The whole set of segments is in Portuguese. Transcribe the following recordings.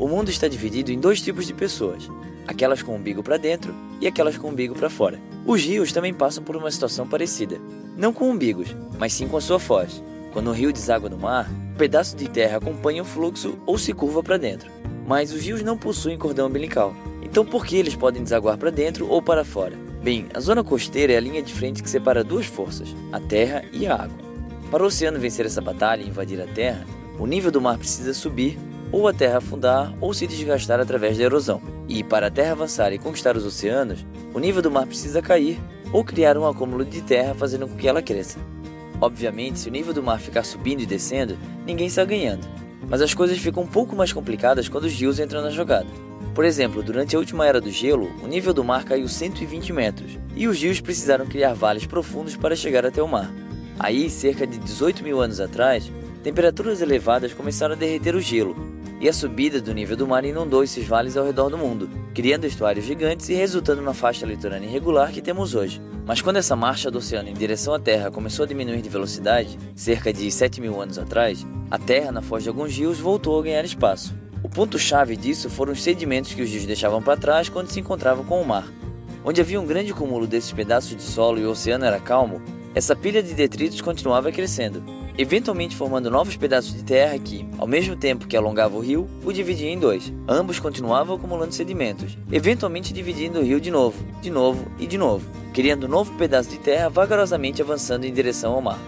o mundo está dividido em dois tipos de pessoas: aquelas com o umbigo para dentro e aquelas com o umbigo para fora. Os rios também passam por uma situação parecida, não com umbigos, mas sim com a sua foz. Quando o rio deságua no mar, um pedaço de terra acompanha o fluxo ou se curva para dentro. Mas os rios não possuem cordão umbilical. Então por que eles podem desaguar para dentro ou para fora? Bem, a zona costeira é a linha de frente que separa duas forças, a terra e a água. Para o oceano vencer essa batalha e invadir a terra, o nível do mar precisa subir, ou a terra afundar ou se desgastar através da erosão. E para a terra avançar e conquistar os oceanos, o nível do mar precisa cair ou criar um acúmulo de terra fazendo com que ela cresça. Obviamente, se o nível do mar ficar subindo e descendo, ninguém está ganhando. Mas as coisas ficam um pouco mais complicadas quando os rios entram na jogada. Por exemplo, durante a última era do gelo, o nível do mar caiu 120 metros e os rios precisaram criar vales profundos para chegar até o mar. Aí, cerca de 18 mil anos atrás, temperaturas elevadas começaram a derreter o gelo e a subida do nível do mar inundou esses vales ao redor do mundo, criando estuários gigantes e resultando na faixa litorânea irregular que temos hoje. Mas quando essa marcha do oceano em direção à Terra começou a diminuir de velocidade, cerca de 7 mil anos atrás, a Terra, na foz de alguns rios, voltou a ganhar espaço. O ponto-chave disso foram os sedimentos que os rios deixavam para trás quando se encontravam com o mar. Onde havia um grande cúmulo desses pedaços de solo e o oceano era calmo, essa pilha de detritos continuava crescendo, eventualmente formando novos pedaços de terra que, ao mesmo tempo que alongava o rio, o dividia em dois. Ambos continuavam acumulando sedimentos, eventualmente dividindo o rio de novo, de novo e de novo, criando um novo pedaço de terra vagarosamente avançando em direção ao mar.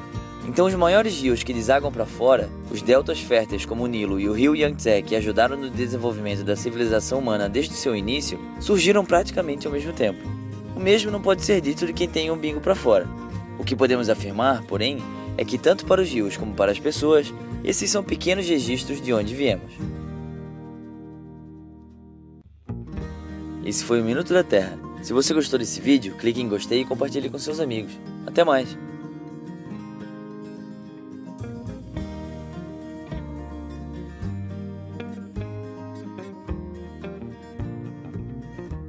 Então, os maiores rios que desagam para fora, os deltas férteis como o Nilo e o rio Yangtze, que ajudaram no desenvolvimento da civilização humana desde seu início, surgiram praticamente ao mesmo tempo. O mesmo não pode ser dito de quem tem um umbigo para fora. O que podemos afirmar, porém, é que tanto para os rios como para as pessoas, esses são pequenos registros de onde viemos. Esse foi o Minuto da Terra. Se você gostou desse vídeo, clique em gostei e compartilhe com seus amigos. Até mais!